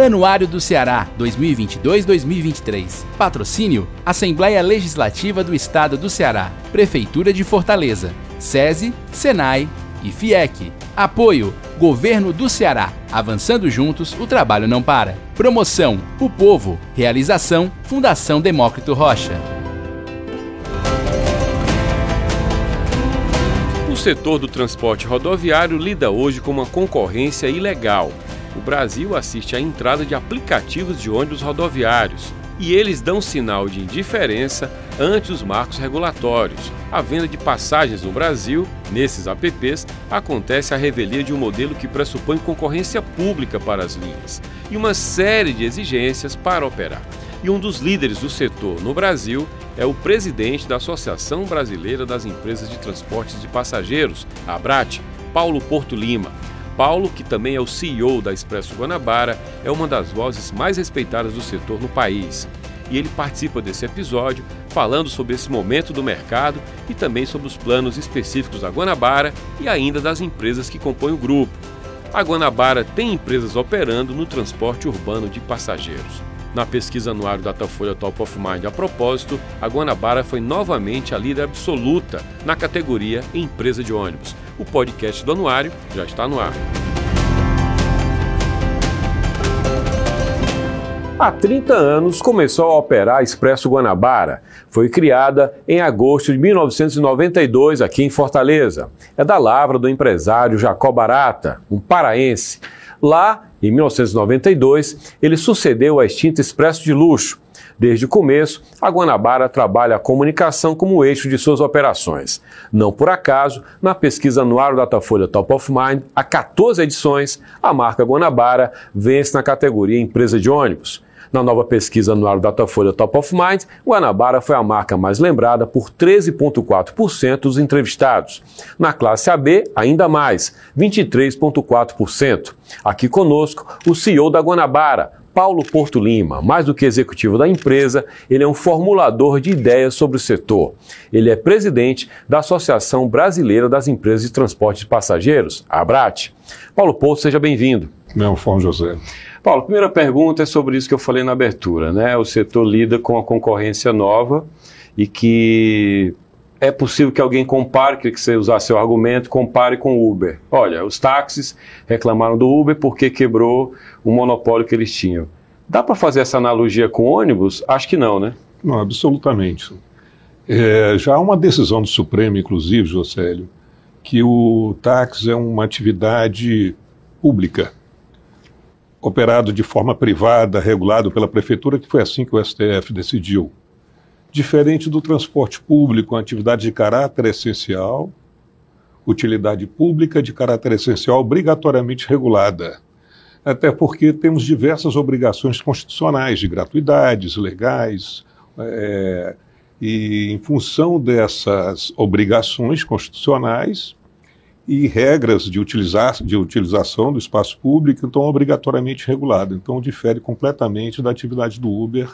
Anuário do Ceará 2022-2023. Patrocínio: Assembleia Legislativa do Estado do Ceará, Prefeitura de Fortaleza, SESI, Senai e FIEC. Apoio: Governo do Ceará. Avançando juntos, o trabalho não para. Promoção: O Povo. Realização: Fundação Demócrito Rocha. O setor do transporte rodoviário lida hoje com uma concorrência ilegal o Brasil assiste à entrada de aplicativos de ônibus rodoviários e eles dão sinal de indiferença ante os marcos regulatórios. A venda de passagens no Brasil, nesses apps, acontece a revelia de um modelo que pressupõe concorrência pública para as linhas e uma série de exigências para operar. E um dos líderes do setor no Brasil é o presidente da Associação Brasileira das Empresas de Transportes de Passageiros, a ABRAT, Paulo Porto Lima. Paulo, que também é o CEO da Expresso Guanabara, é uma das vozes mais respeitadas do setor no país. E ele participa desse episódio falando sobre esse momento do mercado e também sobre os planos específicos da Guanabara e ainda das empresas que compõem o grupo. A Guanabara tem empresas operando no transporte urbano de passageiros. Na pesquisa anual Datafolha Top of Mind, a propósito, a Guanabara foi novamente a líder absoluta na categoria Empresa de Ônibus, o podcast do Anuário já está no ar. Há 30 anos começou a operar a Expresso Guanabara. Foi criada em agosto de 1992 aqui em Fortaleza. É da lavra do empresário Jacó Barata, um paraense. Lá, em 1992, ele sucedeu a extinta Expresso de Luxo, Desde o começo, a Guanabara trabalha a comunicação como eixo de suas operações. Não por acaso, na pesquisa anual Datafolha Top of Mind, há 14 edições, a marca Guanabara vence na categoria Empresa de Ônibus. Na nova pesquisa anual Datafolha Top of Mind, Guanabara foi a marca mais lembrada por 13,4% dos entrevistados. Na classe AB, ainda mais, 23,4%. Aqui conosco, o CEO da Guanabara, Paulo Porto Lima, mais do que executivo da empresa, ele é um formulador de ideias sobre o setor. Ele é presidente da Associação Brasileira das Empresas de Transporte de Passageiros, a ABRAT. Paulo Porto, seja bem-vindo. Meu Fão José. Paulo, a primeira pergunta é sobre isso que eu falei na abertura, né? O setor lida com a concorrência nova e que é possível que alguém compare, que você usar seu argumento, compare com o Uber. Olha, os táxis reclamaram do Uber porque quebrou o monopólio que eles tinham. Dá para fazer essa analogia com ônibus? Acho que não, né? Não, absolutamente. É, já há uma decisão do Supremo, inclusive, Josélio, que o táxi é uma atividade pública, operado de forma privada, regulado pela prefeitura, que foi assim que o STF decidiu diferente do transporte público, uma atividade de caráter essencial, utilidade pública de caráter essencial obrigatoriamente regulada. Até porque temos diversas obrigações constitucionais de gratuidades legais, é, e em função dessas obrigações constitucionais e regras de, utilizar, de utilização do espaço público, então obrigatoriamente regulado. Então difere completamente da atividade do Uber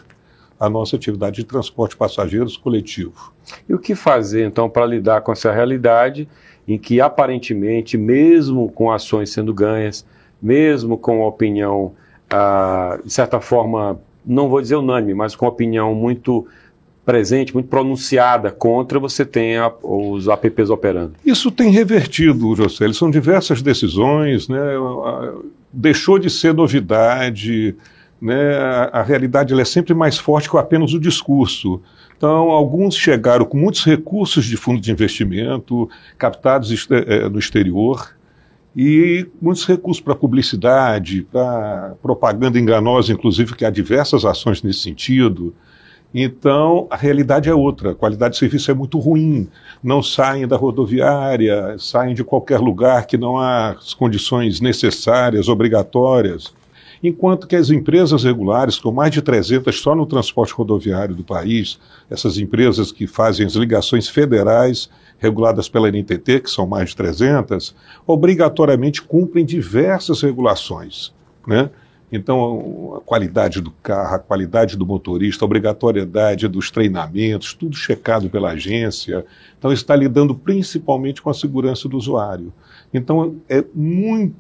a nossa atividade de transporte de passageiros coletivo. E o que fazer, então, para lidar com essa realidade em que, aparentemente, mesmo com ações sendo ganhas, mesmo com a opinião, ah, de certa forma, não vou dizer unânime, mas com opinião muito presente, muito pronunciada contra, você tem a, os apps operando? Isso tem revertido, José. São diversas decisões, né? deixou de ser novidade, né, a, a realidade é sempre mais forte que apenas o discurso. Então, alguns chegaram com muitos recursos de fundo de investimento, captados é, no exterior, e muitos recursos para publicidade, para propaganda enganosa, inclusive, que há diversas ações nesse sentido. Então, a realidade é outra. A qualidade de serviço é muito ruim. Não saem da rodoviária, saem de qualquer lugar que não há as condições necessárias, obrigatórias enquanto que as empresas regulares, com mais de 300 só no transporte rodoviário do país, essas empresas que fazem as ligações federais reguladas pela NTT, que são mais de 300, obrigatoriamente cumprem diversas regulações, né? Então, a qualidade do carro, a qualidade do motorista, a obrigatoriedade dos treinamentos, tudo checado pela agência. Então, está lidando principalmente com a segurança do usuário. Então, é muito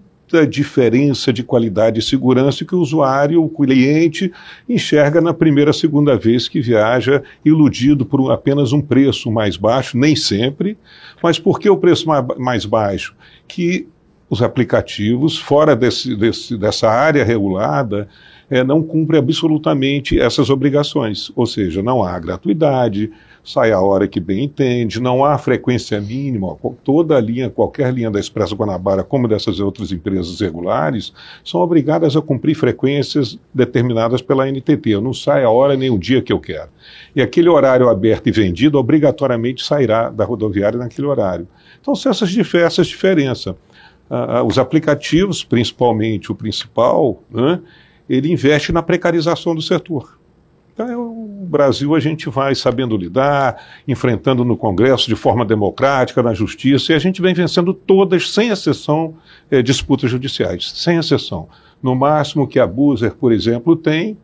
diferença de qualidade e segurança que o usuário, o cliente, enxerga na primeira, segunda vez que viaja, iludido por apenas um preço mais baixo, nem sempre. Mas por que o preço mais baixo? Que os aplicativos, fora desse, desse, dessa área regulada, é, não cumprem absolutamente essas obrigações. Ou seja, não há gratuidade, sai a hora que bem entende, não há frequência mínima, toda linha, qualquer linha da Expresso Guanabara, como dessas outras empresas regulares, são obrigadas a cumprir frequências determinadas pela NTT. Eu não saio a hora nem o dia que eu quero. E aquele horário aberto e vendido obrigatoriamente sairá da rodoviária naquele horário. Então, são essas diversas diferenças. Ah, os aplicativos, principalmente o principal, né, ele investe na precarização do setor. Então, é o Brasil a gente vai sabendo lidar, enfrentando no Congresso de forma democrática, na Justiça, e a gente vem vencendo todas, sem exceção, é, disputas judiciais, sem exceção. No máximo que a Buser, por exemplo, tem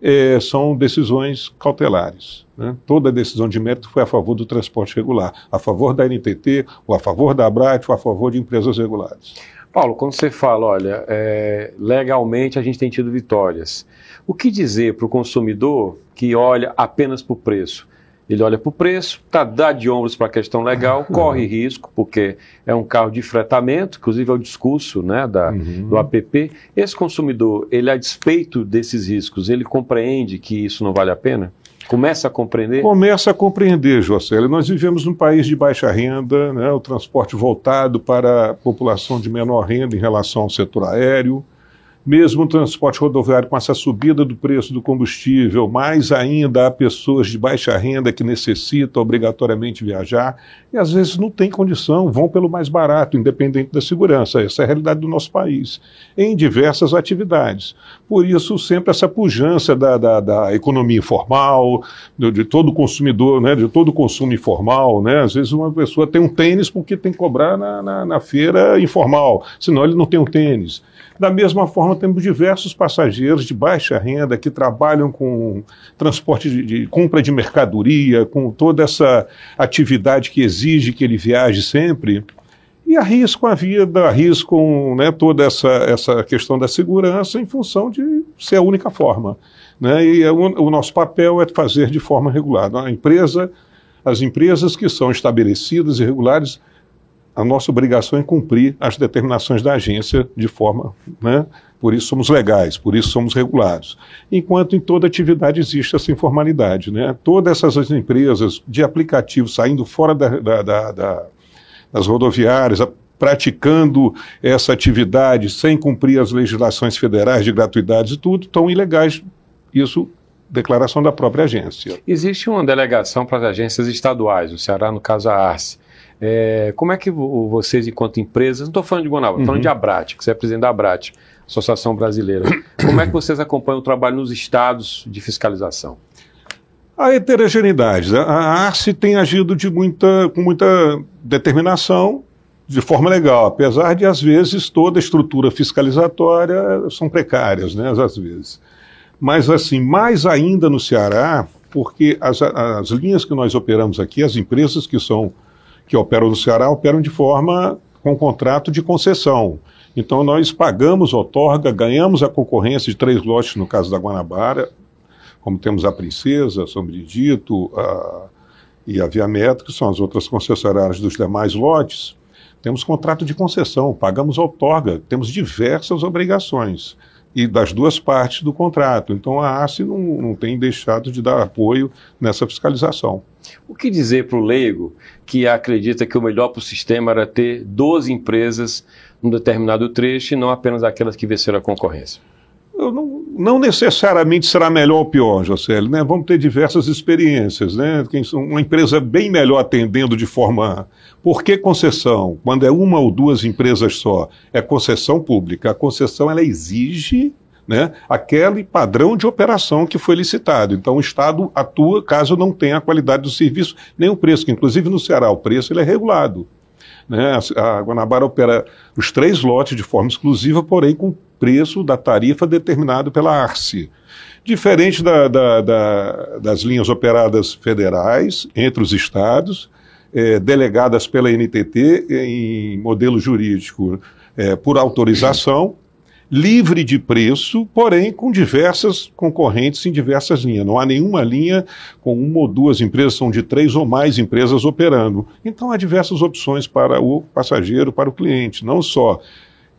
é, são decisões cautelares. Né? Toda decisão de mérito foi a favor do transporte regular, a favor da NTT, ou a favor da Abrat, ou a favor de empresas regulares. Paulo, quando você fala, olha, é, legalmente a gente tem tido vitórias, o que dizer para o consumidor que olha apenas para o preço? Ele olha para o preço, tá, dá de ombros para a questão legal, corre risco, porque é um carro de fretamento, inclusive é o discurso né, da, uhum. do app. Esse consumidor, ele a despeito desses riscos, ele compreende que isso não vale a pena? Começa a compreender? Começa a compreender, Jocélio. Nós vivemos num país de baixa renda, né, o transporte voltado para a população de menor renda em relação ao setor aéreo. Mesmo o transporte rodoviário com essa subida do preço do combustível, mais ainda há pessoas de baixa renda que necessitam obrigatoriamente viajar e às vezes não têm condição, vão pelo mais barato, independente da segurança. Essa é a realidade do nosso país, em diversas atividades. Por isso, sempre essa pujança da, da, da economia informal, de, de, todo consumidor, né, de todo consumo informal. Né? Às vezes uma pessoa tem um tênis porque tem que cobrar na, na, na feira informal, senão ele não tem um tênis. Da mesma forma, temos diversos passageiros de baixa renda que trabalham com transporte de, de, compra de mercadoria, com toda essa atividade que exige que ele viaje sempre, e arriscam a vida, arriscam né, toda essa, essa questão da segurança em função de ser a única forma. Né? E é o, o nosso papel é fazer de forma regulada. A empresa, as empresas que são estabelecidas e regulares a nossa obrigação é cumprir as determinações da agência de forma, né? Por isso somos legais, por isso somos regulados. Enquanto em toda atividade existe essa informalidade, né? Todas essas empresas de aplicativos saindo fora da, da, da, da das rodoviárias, praticando essa atividade sem cumprir as legislações federais de gratuidades e tudo, estão ilegais. Isso declaração da própria agência. Existe uma delegação para as agências estaduais, o Ceará, no caso a Arce. É, como é que vocês, enquanto empresas, não estou falando de Guanabara, estou uhum. falando de Abrat, que você é presidente da Abrat, Associação Brasileira, como é que vocês acompanham o trabalho nos estados de fiscalização? A heterogeneidade. A Arce tem agido de muita, com muita determinação, de forma legal, apesar de, às vezes, toda a estrutura fiscalizatória são precárias, né, às vezes. Mas, assim, mais ainda no Ceará, porque as, as linhas que nós operamos aqui, as empresas que são que operam no Ceará operam de forma com contrato de concessão. Então nós pagamos outorga, ganhamos a concorrência de três lotes no caso da Guanabara, como temos a Princesa, São Benedito a, e a Via Metro, que são as outras concessionárias dos demais lotes. Temos contrato de concessão, pagamos outorga, temos diversas obrigações e das duas partes do contrato. Então a ACE não, não tem deixado de dar apoio nessa fiscalização. O que dizer para o leigo que acredita que o melhor para o sistema era ter 12 empresas num determinado trecho e não apenas aquelas que venceram a concorrência? Não, não, necessariamente será melhor ou pior, Jocely, né? Vamos ter diversas experiências, né? Uma empresa bem melhor atendendo de forma... Por que concessão? Quando é uma ou duas empresas só, é concessão pública. A concessão, ela exige né, aquele padrão de operação que foi licitado. Então, o Estado atua caso não tenha a qualidade do serviço, nem o preço, que inclusive no Ceará o preço ele é regulado. Né? A Guanabara opera os três lotes de forma exclusiva, porém com preço da tarifa determinado pela Arce. Diferente da, da, da, das linhas operadas federais entre os estados, é, delegadas pela NTT em modelo jurídico é, por autorização, livre de preço, porém com diversas concorrentes em diversas linhas. Não há nenhuma linha com uma ou duas empresas, são de três ou mais empresas operando. Então há diversas opções para o passageiro, para o cliente, não só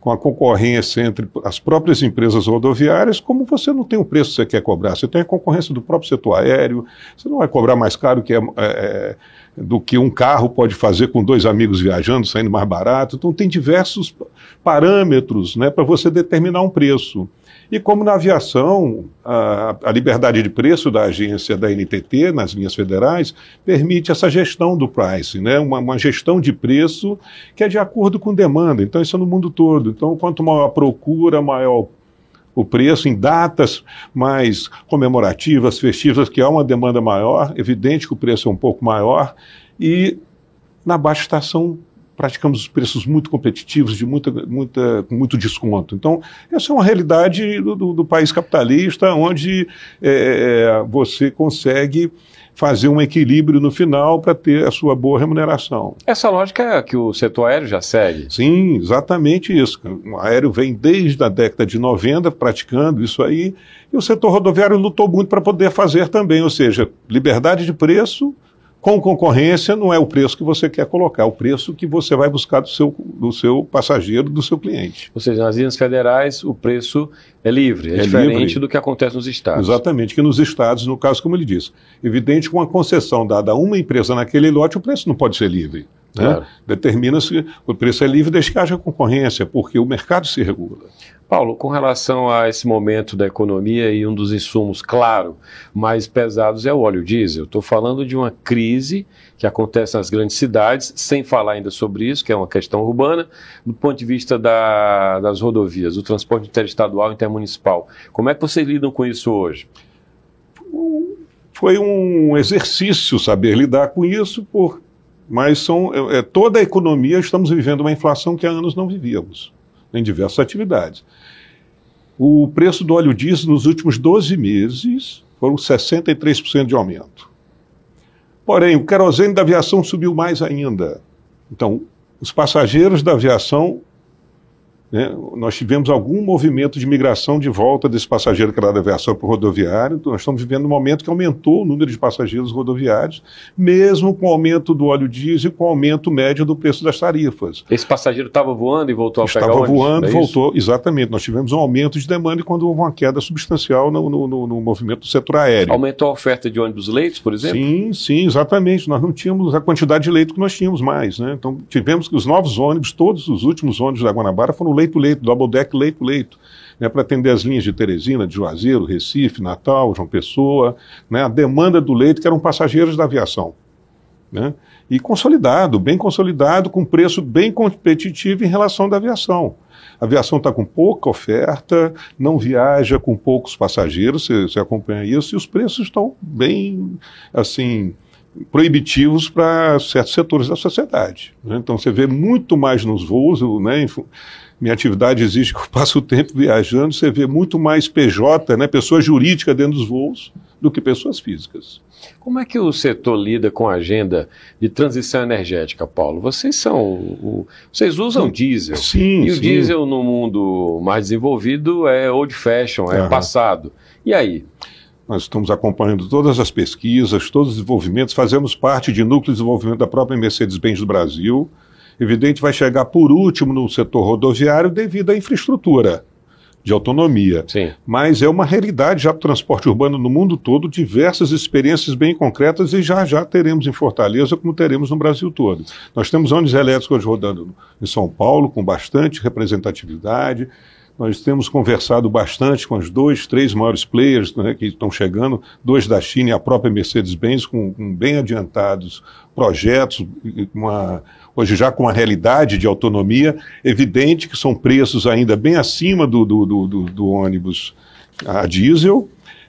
com a concorrência entre as próprias empresas rodoviárias, como você não tem o preço que você quer cobrar. Você tem a concorrência do próprio setor aéreo, você não vai cobrar mais caro que é, é, do que um carro pode fazer com dois amigos viajando, saindo mais barato. Então, tem diversos parâmetros né, para você determinar um preço. E como na aviação, a, a, liberdade de preço da agência da NTT, nas linhas federais, permite essa gestão do price, né? uma, uma gestão de preço que é de acordo com demanda. Então, isso é no mundo todo. Então, quanto maior a procura, maior o preço em datas mais comemorativas, festivas, que há uma demanda maior, evidente que o preço é um pouco maior, e na baixa estação praticamos preços muito competitivos, de muita, muita, muito desconto. Então, essa é uma realidade do, do, do país capitalista, onde é, você consegue fazer um equilíbrio no final para ter a sua boa remuneração. Essa lógica é que o setor aéreo já segue. Sim, exatamente isso. O aéreo vem desde a década de 90 praticando isso aí, e o setor rodoviário lutou muito para poder fazer também, ou seja, liberdade de preço, com concorrência não é o preço que você quer colocar, é o preço que você vai buscar do seu, do seu passageiro, do seu cliente. Ou seja, nas linhas federais o preço é livre, é, é diferente livre. do que acontece nos estados. Exatamente, que nos estados, no caso, como ele disse, evidente com a concessão dada a uma empresa naquele lote, o preço não pode ser livre. Né? Claro. Determina-se, o preço é livre desde que haja concorrência, porque o mercado se regula. Paulo, com relação a esse momento da economia e um dos insumos, claro, mais pesados é o óleo diesel. Estou falando de uma crise que acontece nas grandes cidades, sem falar ainda sobre isso, que é uma questão urbana, do ponto de vista da, das rodovias, do transporte interestadual e intermunicipal. Como é que vocês lidam com isso hoje? Foi um exercício saber lidar com isso, por, mas são, é, é toda a economia estamos vivendo uma inflação que há anos não vivíamos em diversas atividades. O preço do óleo diesel nos últimos 12 meses foram 63% de aumento. Porém, o querosene da aviação subiu mais ainda. Então, os passageiros da aviação né? Nós tivemos algum movimento de migração de volta desse passageiro que era da aviação para o rodoviário. Então, nós estamos vivendo um momento que aumentou o número de passageiros rodoviários, mesmo com o aumento do óleo diesel e com o aumento médio do preço das tarifas. Esse passageiro estava voando e voltou a estava pegar Estava voando, é voltou, exatamente. Nós tivemos um aumento de demanda quando houve uma queda substancial no, no, no, no movimento do setor aéreo. Aumentou a oferta de ônibus leitos, por exemplo? Sim, sim, exatamente. Nós não tínhamos a quantidade de leito que nós tínhamos mais. Né? Então, tivemos que os novos ônibus, todos os últimos ônibus da Guanabara foram leito-leito, double deck, leito-leito, né, para atender as linhas de Teresina, de Juazeiro, Recife, Natal, João Pessoa, né, a demanda do leito, que eram passageiros da aviação. Né, e consolidado, bem consolidado, com preço bem competitivo em relação da aviação. A aviação está com pouca oferta, não viaja com poucos passageiros, você, você acompanha isso, e os preços estão bem, assim, proibitivos para certos setores da sociedade. Né? Então você vê muito mais nos voos, né, minha atividade exige que eu passe o tempo viajando, você vê muito mais PJ, né, pessoa jurídica dentro dos voos, do que pessoas físicas. Como é que o setor lida com a agenda de transição energética, Paulo? Vocês são. O, vocês usam sim, diesel. Sim. E sim. o diesel no mundo mais desenvolvido é old fashion, é uhum. passado. E aí? Nós estamos acompanhando todas as pesquisas, todos os desenvolvimentos, fazemos parte de núcleo de desenvolvimento da própria Mercedes-Benz do Brasil evidente, vai chegar por último no setor rodoviário devido à infraestrutura de autonomia. Sim. Mas é uma realidade já do transporte urbano no mundo todo, diversas experiências bem concretas e já já teremos em Fortaleza, como teremos no Brasil todo. Nós temos ônibus elétricos rodando em São Paulo com bastante representatividade. Nós temos conversado bastante com os dois, três maiores players né, que estão chegando, dois da China e a própria Mercedes-Benz, com, com, bem adiantados projetos, uma, hoje já com uma realidade de autonomia, evidente que são preços ainda bem acima do, do, do, do ônibus a diesel,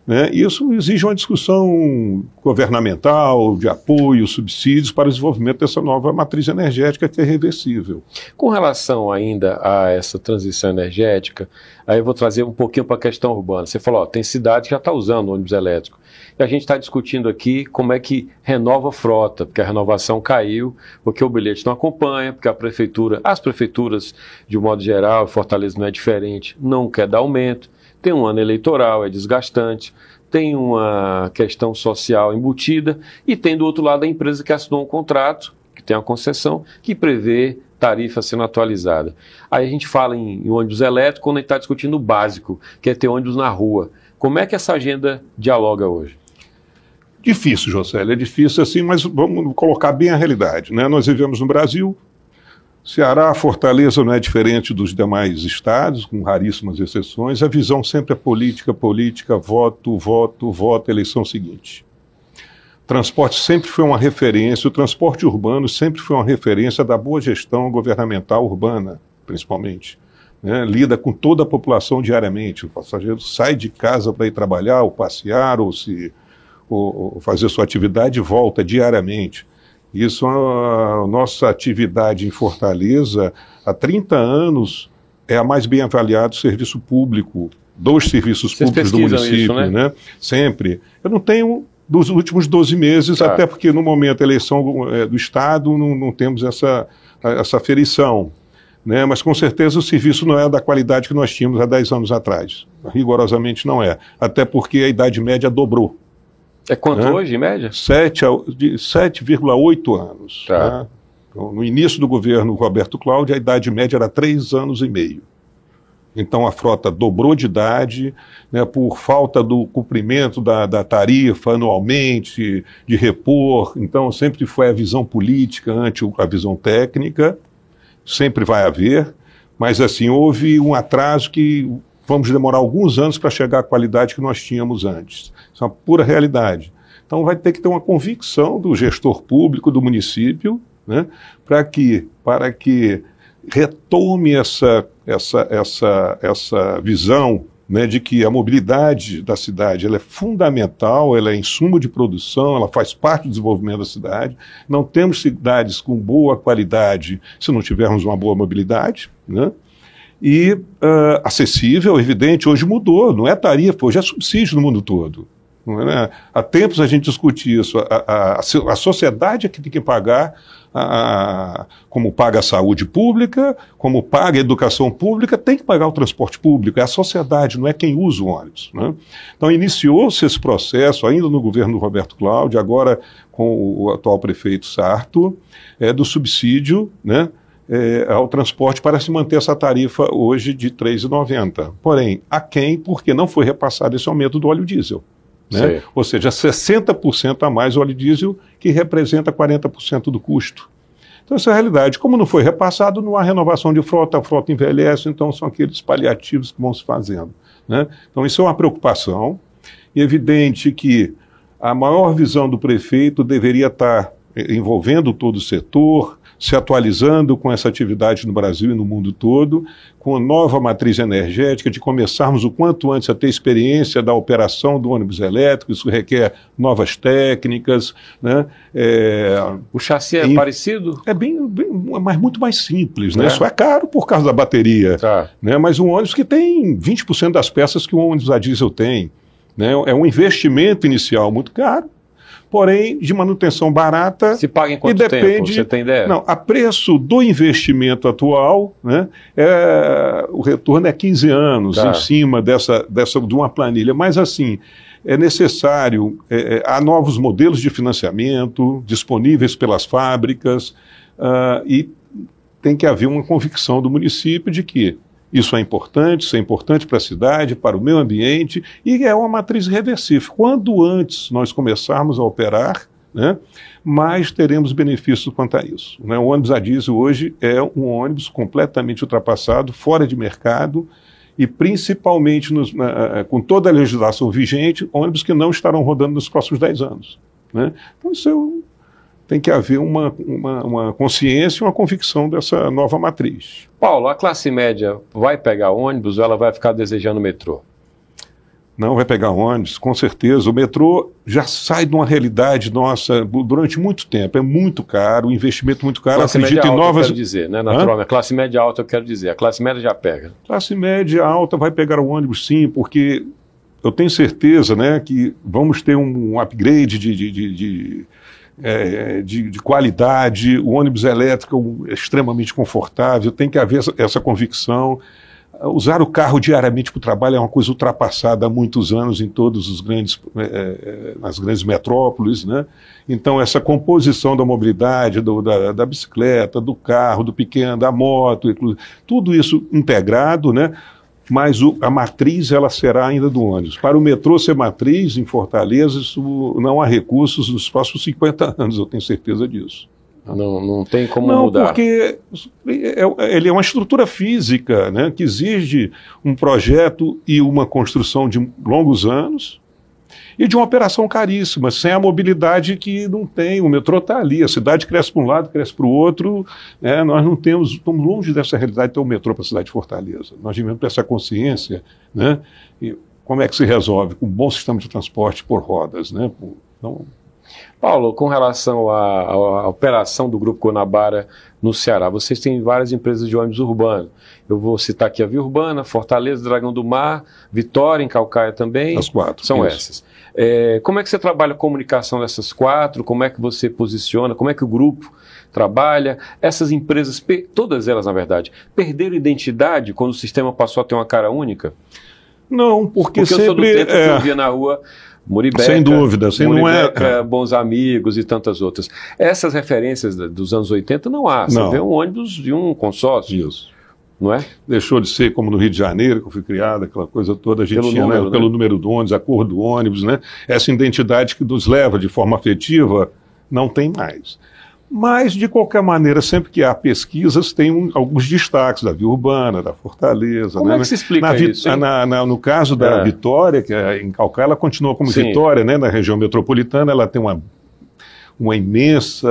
Né? Isso exige uma discussão governamental, de apoio, subsídios para o desenvolvimento dessa nova matriz energética que é reversível. Com relação ainda a essa transição energética, aí eu vou trazer um pouquinho para a questão urbana. Você falou, ó, tem cidade que já está usando ônibus elétrico. E a gente está discutindo aqui como é que renova a frota, porque a renovação caiu, porque o bilhete não acompanha, porque a prefeitura, as prefeituras, de um modo geral, Fortaleza não é diferente, não quer dar aumento tem um ano eleitoral, é desgastante, tem uma questão social embutida e tem do outro lado a empresa que assinou um contrato, que tem uma concessão, que prevê tarifa sendo atualizada. Aí a gente fala em, em ônibus elétrico quando a gente está discutindo o básico, que é ter ônibus na rua. Como é que essa agenda dialoga hoje? Difícil, José, é difícil assim, mas vamos colocar bem a realidade. Né? Nós vivemos no Brasil, Ceará, Fortaleza não é diferente dos demais estados, com raríssimas exceções. A visão sempre é política, política, voto, voto, voto, eleição seguinte. Transporte sempre foi uma referência, o transporte urbano sempre foi uma referência da boa gestão governamental urbana, principalmente. Né? Lida com toda a população diariamente. O passageiro sai de casa para ir trabalhar, ou passear, ou se ou, ou fazer sua atividade e volta diariamente. Isso, a, a nossa atividade em Fortaleza, há 30 anos, é a mais bem avaliada do serviço público, dos serviços Vocês públicos do município, isso, né? né? Sempre. Eu não tenho dos últimos 12 meses, tá. até porque no momento da eleição é, do Estado não, não temos essa, essa ferição. Né? Mas com certeza o serviço não é da qualidade que nós tínhamos há 10 anos atrás. Rigorosamente não é. Até porque a idade média dobrou. É quanto né? hoje, em média? 7,8 anos. Tá. Né? Então, no início do governo Roberto Cláudio, a idade média era 3 anos e meio. Então a frota dobrou de idade, né, por falta do cumprimento da, da, tarifa anualmente, de repor. Então sempre foi a visão política ante a visão técnica, sempre vai haver. Mas assim, houve um atraso que vamos demorar alguns anos para chegar à qualidade que nós tínhamos antes. Isso é uma pura realidade. Então vai ter que ter uma convicção do gestor público do município, né, para que para que retome essa essa essa essa visão né, de que a mobilidade da cidade ela é fundamental, ela é insumo de produção, ela faz parte do desenvolvimento da cidade. Não temos cidades com boa qualidade se não tivermos uma boa mobilidade. Né? E uh, acessível, evidente, hoje mudou, não é tarifa, hoje é subsídio no mundo todo. É? Há tempos a gente discute isso, a, a, a sociedade é que tem que pagar a, como paga a saúde pública, como paga a educação pública, tem que pagar o transporte público, é a sociedade, não é quem usa o ônibus. Né? Então iniciou-se esse processo, ainda no governo do Roberto Cláudio, agora com o atual prefeito Sarto, é, do subsídio, né? É, ao transporte para se manter essa tarifa hoje de R$ 3,90. Porém, a quem? Porque não foi repassado esse aumento do óleo diesel. Né? Ou seja, 60% a mais óleo diesel, que representa 40% do custo. Então, essa é a realidade. Como não foi repassado, não há renovação de frota, a frota envelhece, então são aqueles paliativos que vão se fazendo. Né? Então, isso é uma preocupação. E é evidente que a maior visão do prefeito deveria estar envolvendo todo o setor, se atualizando com essa atividade no Brasil e no mundo todo, com a nova matriz energética, de começarmos o quanto antes a ter experiência da operação do ônibus elétrico, isso requer novas técnicas. Né? É, o chassi é parecido? É bem, bem, mas muito mais simples. Né? É. Isso é caro por causa da bateria, tá. né? mas um ônibus que tem 20% das peças que um ônibus a diesel tem. Né? É um investimento inicial muito caro porém de manutenção barata. Se paga em quanto e depende, tempo? Você tem ideia? Não, a preço do investimento atual, né, é, o retorno é 15 anos tá. em cima dessa, dessa de uma planilha. Mas assim, é necessário, é, é há novos modelos de financiamento disponíveis pelas fábricas uh, e tem que haver uma convicção do município de que isso é importante, isso é importante para a cidade, para o meio ambiente e é uma matriz reversível. Quando antes nós começarmos a operar, né, mais teremos benefícios quanto a isso. Né? O ônibus a diesel hoje é um ônibus completamente ultrapassado, fora de mercado e principalmente nos, com toda a legislação vigente, ônibus que não estarão rodando nos próximos 10 anos. Né? Então isso é tem que haver uma, uma, uma consciência e uma convicção dessa nova matriz. Paulo, a classe média vai pegar ônibus ou ela vai ficar desejando metrô? Não vai pegar ônibus, com certeza. O metrô já sai de uma realidade nossa durante muito tempo. É muito caro, o investimento muito caro. Classe Acredito média em alta, novas. Eu quero dizer, né? Naturalmente, classe média alta, eu quero dizer. A classe média já pega. Classe média alta vai pegar o ônibus, sim, porque eu tenho certeza, né, que vamos ter um upgrade de, de, de, de é, de, de, qualidade, o ônibus elétrico é extremamente confortável, tem que haver essa, essa convicção. Usar o carro diariamente para o trabalho é uma coisa ultrapassada há muitos anos em todos os grandes, é, é, nas grandes metrópoles, né? Então essa composição da mobilidade, do, da, da, bicicleta, do carro, do pequeno, da moto, tudo isso integrado, né? Mas o, a matriz ela será ainda do ônibus. Para o metrô ser matriz em Fortaleza, isso não há recursos nos próximos 50 anos, eu tenho certeza disso. Não, não tem como não, mudar. Não, porque é, é, ele é uma estrutura física né, que exige um projeto e uma construção de longos anos e de uma operação caríssima, sem a mobilidade que não tem. O metrô está ali, a cidade cresce para um lado, cresce para o outro. Né, nós não temos, estamos longe dessa realidade de ter um metrô para a cidade de Fortaleza. Nós devemos ter essa consciência. Né, e como é que se resolve? Com um bom sistema de transporte por rodas. Né, então, Paulo, com relação à, à, operação do Grupo Conabara no Ceará, vocês têm várias empresas de ônibus urbano. Eu vou citar aqui a Via Urbana, Fortaleza, Dragão do Mar, Vitória, em Calcaia também. As quatro. São isso. essas. É, como é que você trabalha a comunicação dessas quatro? Como é que você posiciona? Como é que o grupo trabalha? Essas empresas, todas elas, na verdade, perderam identidade quando o sistema passou a ter uma cara única? Não, porque, porque sempre... eu sou do tempo é... que eu via na rua Muribeca, sem dúvida, sem Muribeca, não é... Bons Amigos e tantas outras. Essas referências dos anos 80 não há. Você não. vê um ônibus de um consórcio. Isso. Não é? Deixou de ser como no Rio de Janeiro, que eu fui criado, aquela coisa toda, a gente pelo tinha né, número, né, pelo número do ônibus, a cor do ônibus, né? Essa identidade que nos leva de forma afetiva não tem mais. Mas, de qualquer maneira, sempre que há pesquisas, tem um, alguns destaques da Via Urbana, da Fortaleza. Como né? é que se explica na, isso? Na, na, no caso da é. Vitória, que é em Calcaia, ela continua como Sim. Vitória, né? na região metropolitana, ela tem uma, uma imensa,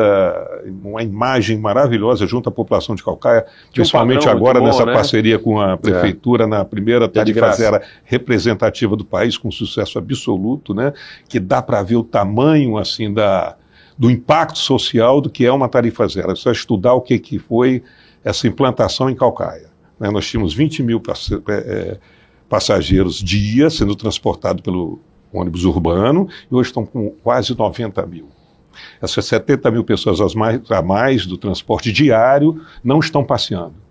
uma imagem maravilhosa junto à população de Calcaia, principalmente um agora bom, nessa né? parceria com a prefeitura, é. na primeira tarifazera representativa do país, com sucesso absoluto, né? que dá para ver o tamanho assim da do impacto social do que é uma tarifa zero. É só estudar o que, que foi essa implantação em Calcaia. Né? Nós tínhamos 20 mil é, passageiros dia sendo transportados pelo ônibus urbano e hoje estão com quase 90 mil. Essas 70 mil pessoas a mais do transporte diário não estão passeando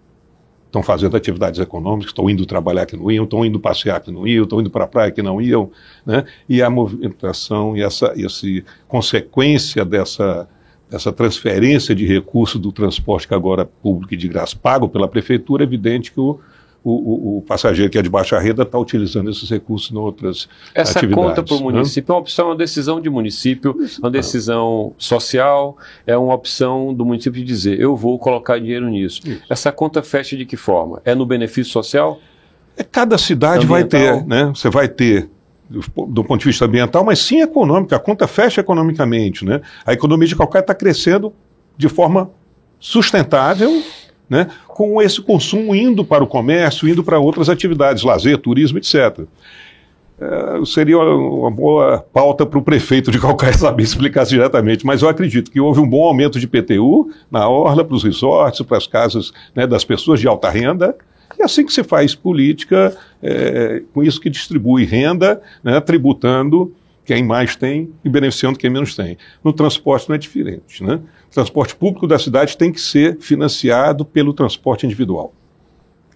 estão fazendo atividades econômicas, estão indo trabalhar que não iam, estão indo passear que não iam, estão indo para a praia que não iam, né? E a movimentação e essa, essa consequência dessa, dessa transferência de recursos do transporte que agora é público e de graça pago pela prefeitura, é evidente que o, o, o, o, passageiro que é de baixa renda está utilizando esses recursos em outras Essa atividades. Essa conta para o né? município né? é uma opção, é uma decisão de município, uma decisão social, é uma opção do município de dizer, eu vou colocar dinheiro nisso. Isso. Essa conta fecha de que forma? É no benefício social? É, cada cidade ambiental. vai ter, né? Você vai ter do ponto de vista ambiental, mas sim econômico. A conta fecha economicamente, né? A economia de Calcaia está crescendo de forma sustentável né, com esse consumo indo para o comércio, indo para outras atividades, lazer, turismo, etc. É, seria uma boa pauta para o prefeito de Calcaia saber explicar diretamente, mas eu acredito que houve um bom aumento de PTU na orla, para os resorts, para as casas né, das pessoas de alta renda, e assim que se faz política, é, com isso que distribui renda, né, tributando quem mais tem e beneficiando quem menos tem. No transporte não é diferente. Né? O transporte público da cidade tem que ser financiado pelo transporte individual.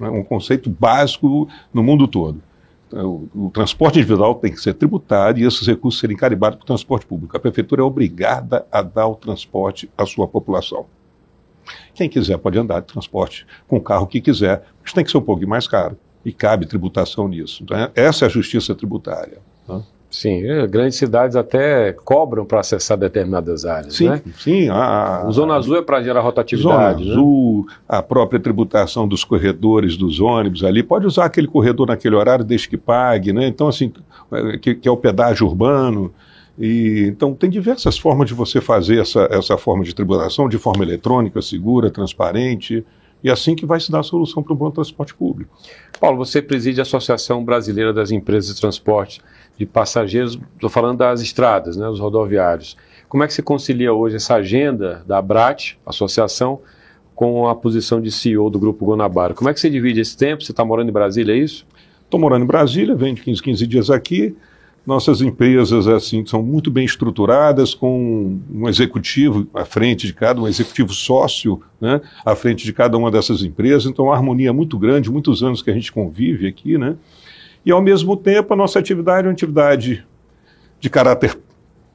É um conceito básico no mundo todo. O, o, transporte individual tem que ser tributado e esses recursos serem carimbados para o transporte público. A prefeitura é obrigada a dar o transporte à sua população. Quem quiser pode andar de transporte com o carro que quiser, mas tem que ser um pouquinho mais caro. E cabe tributação nisso. Então, essa é a justiça tributária. Né? Sim, é, grandes cidades até cobram para acessar determinadas áreas. Sim, né? sim. A, a Zona Azul é para gerar rotatividade. Zona né? Azul, a própria tributação dos corredores dos ônibus ali. Pode usar aquele corredor naquele horário desde que pague, né? Então, assim, é, que, que é o pedágio urbano. E, então, tem diversas formas de você fazer essa, essa forma de tributação de forma eletrônica, segura, transparente. E é assim que vai se dar a solução para o bom transporte público. Paulo, você preside a Associação Brasileira das Empresas de Transporte de Passageiros, estou falando das estradas, né, dos rodoviários. Como é que você concilia hoje essa agenda da ABRAT, associação, com a posição de CEO do Grupo Guanabara? Como é que você divide esse tempo? Você está morando em Brasília, é isso? Estou morando em Brasília, venho de 15, 15 dias aqui. Nossas empresas assim são muito bem estruturadas, com um executivo à frente de cada, um executivo sócio né, à frente de cada uma dessas empresas. Então, uma harmonia muito grande, muitos anos que a gente convive aqui, né? E, ao mesmo tempo, a nossa atividade é uma atividade de caráter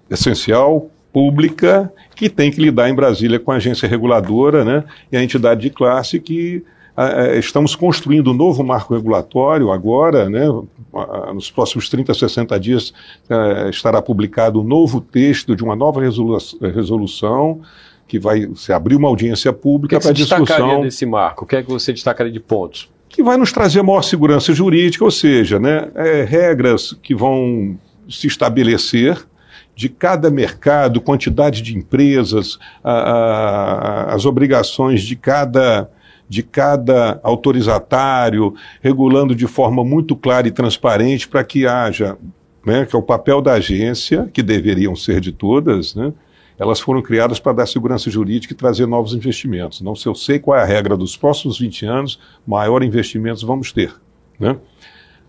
essencial, pública, que tem que lidar em Brasília com a agência reguladora né, e a entidade de classe que estamos construindo um novo marco regulatório agora, né, nos próximos 30, 60 dias é, estará publicado um novo texto de uma nova resolução que vai se abrir uma audiência pública para discussão. O que você destacaria desse marco? O que é que você destacaria de pontos? Que vai nos trazer maior segurança jurídica, ou seja, né, é, regras que vão se estabelecer de cada mercado, quantidade de empresas, a, a, as obrigações de cada de cada autorizatário, regulando de forma muito clara e transparente para que haja, né, que é o papel da agência, que deveriam ser de todas, né, elas foram criadas para dar segurança jurídica e trazer novos investimentos. Não se eu sei qual é a regra dos próximos 20 anos, maior investimentos vamos ter. Né?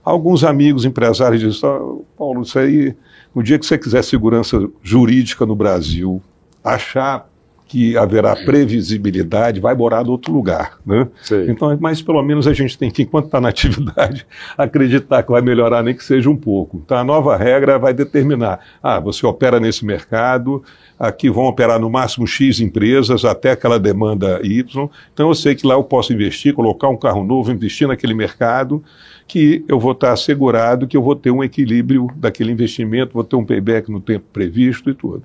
Alguns amigos empresários dizem, oh, Paulo, isso aí, o dia que você quiser segurança jurídica no Brasil, achar que haverá previsibilidade, vai morar em outro lugar. Né? Então, mas pelo menos a gente tem que, enquanto está na atividade, acreditar que vai melhorar, nem que seja um pouco. Então, a nova regra vai determinar: ah, você opera nesse mercado, aqui vão operar no máximo X empresas, até aquela demanda Y. Então, eu sei que lá eu posso investir, colocar um carro novo, investir naquele mercado, que eu vou estar assegurado que eu vou ter um equilíbrio daquele investimento, vou ter um payback no tempo previsto e tudo.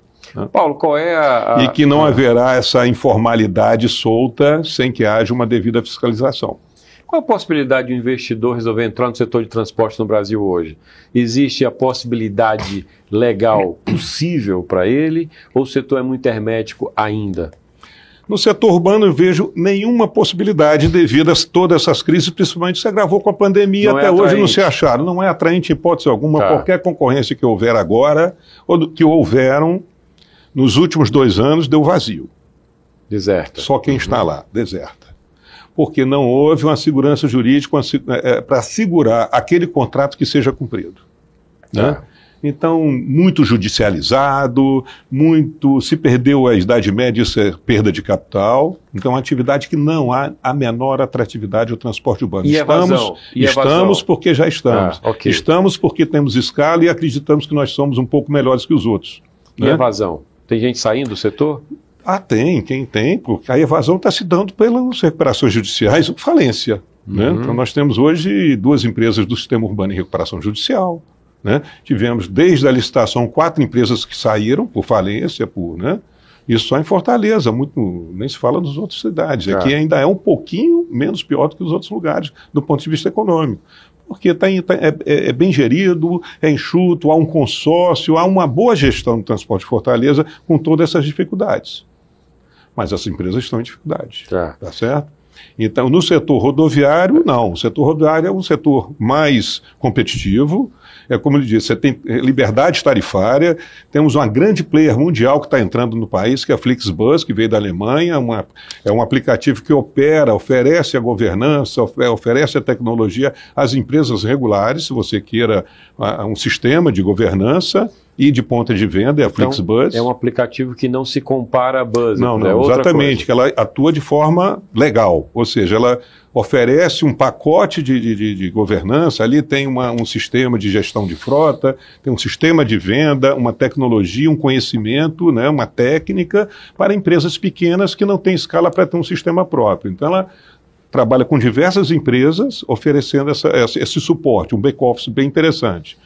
Paulo, qual é a, a... E que não haverá essa informalidade solta sem que haja uma devida fiscalização. Qual a possibilidade de um investidor resolver entrar no setor de transporte no Brasil hoje? Existe a possibilidade legal possível para ele ou o setor é muito hermético ainda? No setor urbano eu vejo nenhuma possibilidade devido a todas essas crises, principalmente se agravou com a pandemia, não é até é hoje não se acharam. Não é atraente em hipótese alguma. Tá. Qualquer concorrência que houver agora, ou que houveram, nos últimos dois anos deu vazio. Deserta. Só quem uhum. está lá, deserta. Porque não houve uma segurança jurídica é, para segurar aquele contrato que seja cumprido. Né? É. Então, muito judicializado, muito. Se perdeu a Idade Média, isso é perda de capital. Então, é uma atividade que não há a menor atratividade ao transporte urbano. E estamos, e estamos porque já estamos. Ah, okay. Estamos porque temos escala e acreditamos que nós somos um pouco melhores que os outros. E né? evasão? Tem gente saindo do setor? Ah, tem, quem tem, porque a evasão está se dando pelas recuperações judiciais ou falência. Né? Uhum. Né? Então, nós temos hoje duas empresas do sistema urbano em recuperação judicial. Né? Tivemos, desde a licitação, quatro empresas que saíram por falência, por, né? Isso só em Fortaleza, muito, nem se fala nas outras cidades. Aqui tá. ainda é um pouquinho menos pior do que os outros lugares, do ponto de vista econômico porque tá, tá, é, é, é, bem gerido, é enxuto, há um consórcio, há uma boa gestão do transporte de Fortaleza com todas essas dificuldades. Mas as empresas estão em dificuldade. Tá. tá certo? Então, no setor rodoviário, não. O setor rodoviário é um setor mais competitivo, é como ele disse, você tem eh, liberdade tarifária, temos uma grande player mundial que está entrando no país, que é a Flixbus, que veio da Alemanha, uma, é um aplicativo que opera, oferece a governança, oferece a tecnologia às empresas regulares, se você queira um sistema de governança, e de ponta de venda, é a então, Flixbus. É um aplicativo que não se compara a Buzz. Não, não, é exatamente, que ela atua de forma legal, ou seja, ela oferece um pacote de, de, de governança, ali tem uma, um sistema de gestão de frota, tem um sistema de venda, uma tecnologia, um conhecimento, né, uma técnica para empresas pequenas que não têm escala para ter um sistema próprio. Então ela trabalha com diversas empresas oferecendo essa, esse suporte, um back-office bem interessante.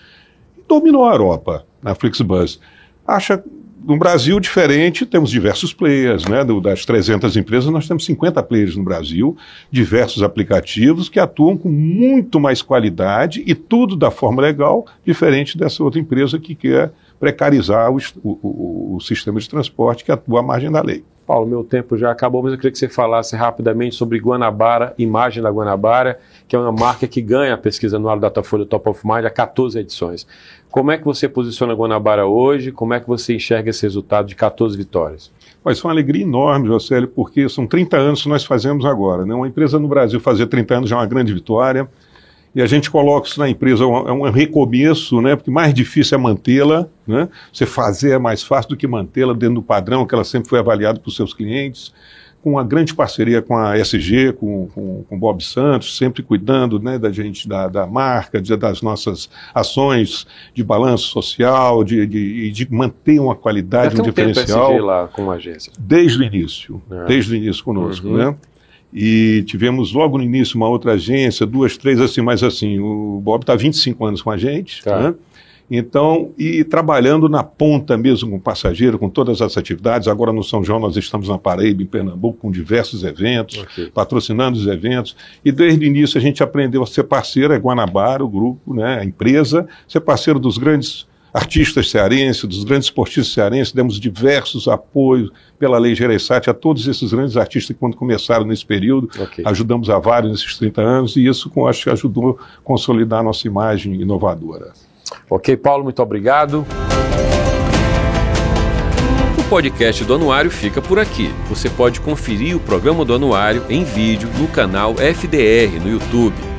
Dominou a Europa na Flixbus. Acha no Brasil, diferente, temos diversos players, né? Do, das 300 empresas, nós temos 50 players no Brasil, diversos aplicativos que atuam com muito mais qualidade e tudo da forma legal, diferente dessa outra empresa que quer precarizar o, o, o sistema de transporte que atua à margem da lei. Paulo, meu tempo já acabou, mas eu queria que você falasse rapidamente sobre Guanabara, imagem da Guanabara, que é uma marca que ganha a pesquisa anual Datafolha Top of Mind há 14 edições. Como é que você posiciona a Guanabara hoje? Como é que você enxerga esse resultado de 14 vitórias? Mas foi uma alegria enorme, Josélio, porque são 30 anos que nós fazemos agora. Né? Uma empresa no Brasil fazer 30 anos já é uma grande vitória e a gente coloca isso na empresa, é um recomeço, né? Porque mais difícil é mantê-la, né? Você fazer é mais fácil do que mantê-la dentro do padrão que ela sempre foi avaliada por seus clientes, com uma grande parceria com a SG, com, com, com Bob Santos, sempre cuidando né, da gente, da, da marca, de, das nossas ações de balanço social, de, de, de manter uma qualidade, um diferencial. SG lá com a agência? Desde o início, é. desde o início conosco, uhum. né? E tivemos logo no início uma outra agência, duas, três, assim, mas assim, o Bob está 25 anos com a gente, tá. né? Então, e trabalhando na ponta mesmo com o passageiro, com todas as atividades. Agora no São João nós estamos na Paraíba, em Pernambuco, com diversos eventos, okay. patrocinando os eventos. E desde o início a gente aprendeu a ser parceiro, é Guanabara, o grupo, né, a empresa, ser parceiro dos grandes artistas cearenses, dos grandes esportistas cearenses, demos diversos apoios pela Lei Gereissati a todos esses grandes artistas que quando começaram nesse período, okay. ajudamos a vários nesses 30 anos e isso acho que ajudou a consolidar a nossa imagem inovadora. Ok, Paulo, muito obrigado. O podcast do Anuário fica por aqui. Você pode conferir o programa do Anuário em vídeo no canal FDR no YouTube.